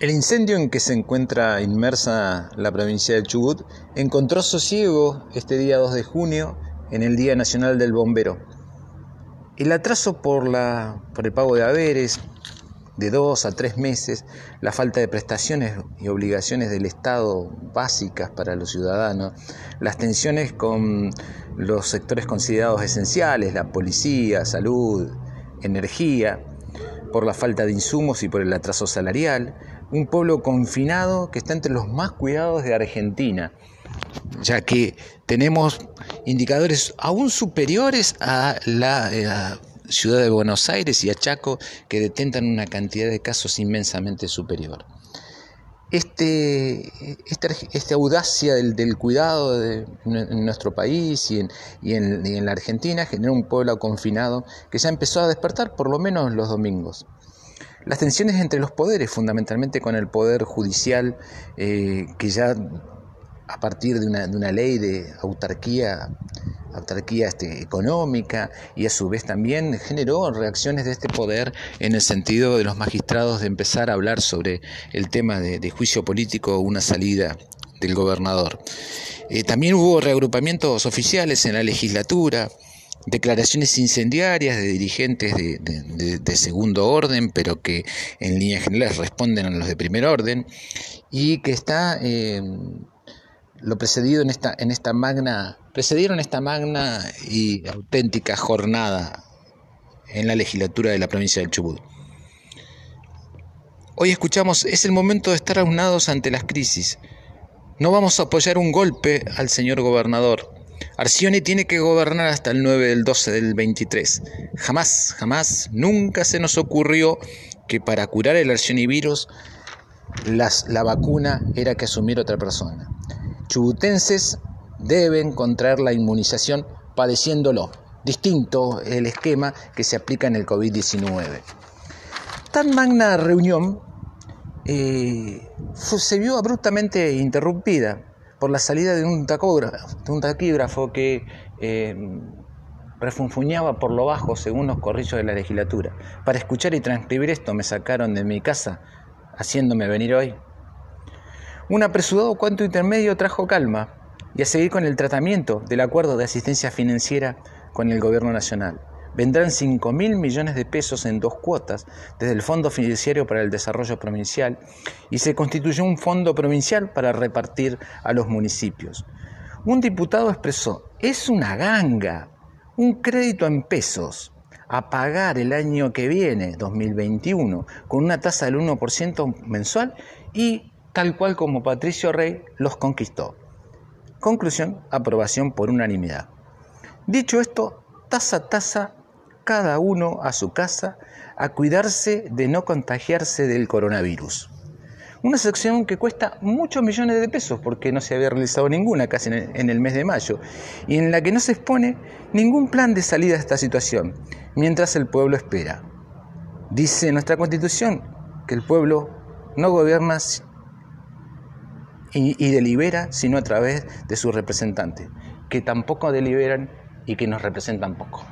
El incendio en que se encuentra inmersa la provincia del Chubut encontró sosiego este día 2 de junio en el Día Nacional del Bombero. El atraso por, la, por el pago de haberes de dos a tres meses, la falta de prestaciones y obligaciones del Estado básicas para los ciudadanos, las tensiones con los sectores considerados esenciales, la policía, salud, energía, por la falta de insumos y por el atraso salarial, un pueblo confinado que está entre los más cuidados de Argentina, ya que tenemos indicadores aún superiores a la eh, ciudad de Buenos Aires y a Chaco que detentan una cantidad de casos inmensamente superior. Este, esta, audacia del, cuidado en nuestro país y en, la Argentina genera un pueblo confinado que ya empezó a despertar por lo menos los domingos. Las tensiones entre los poderes, fundamentalmente con el poder judicial, eh, que ya a partir de una, de una ley de autarquía, autarquía este, económica y a su vez también generó reacciones de este poder en el sentido de los magistrados de empezar a hablar sobre el tema de, juicio político, una salida del gobernador. Eh, también hubo reagrupamientos oficiales en la legislatura, declaraciones incendiarias de dirigentes de, segundo orden, pero que en líneas generales responden a los de primer orden, y que está eh, lo precedido en esta, en esta magna, precedieron esta magna y auténtica jornada en la legislatura de la provincia del Chubut. Hoy escuchamos, es el momento de estar aunados ante las crisis. No vamos a apoyar un golpe al señor gobernador Arcioni tiene que gobernar hasta el 9 del 12 del 23. Jamás, jamás, nunca se nos ocurrió que para curar el arcionivirus las, la vacuna era que asumir otra persona. Chubutenses deben contraer la inmunización padeciéndolo. Distinto el esquema que se aplica en el COVID-19. Tan magna reunión eh, se vio abruptamente interrumpida por la salida de un, de un taquígrafo que eh, refunfuñaba por lo bajo según los corrillos de la legislatura. Para escuchar y transcribir esto me sacaron de mi casa, haciéndome venir hoy. Un apresurado cuanto intermedio trajo calma y a seguir con el tratamiento del acuerdo de asistencia financiera con el Gobierno Nacional vendrán 5 mil millones de pesos en dos cuotas desde el Fondo Financiero para el Desarrollo Provincial y se constituyó un fondo provincial para repartir a los municipios. Un diputado expresó, es una ganga, un crédito en pesos a pagar el año que viene, 2021, con una tasa del 1% mensual y tal cual como Patricio Rey los conquistó. Conclusión, aprobación por unanimidad. Dicho esto, tasa a tasa cada uno a su casa a cuidarse de no contagiarse del coronavirus. Una sección que cuesta muchos millones de pesos porque no se había realizado ninguna casi en el mes de mayo y en la que no se expone ningún plan de salida de esta situación mientras el pueblo espera. Dice nuestra constitución que el pueblo no gobierna y, y delibera sino a través de sus representantes, que tampoco deliberan y que nos representan poco.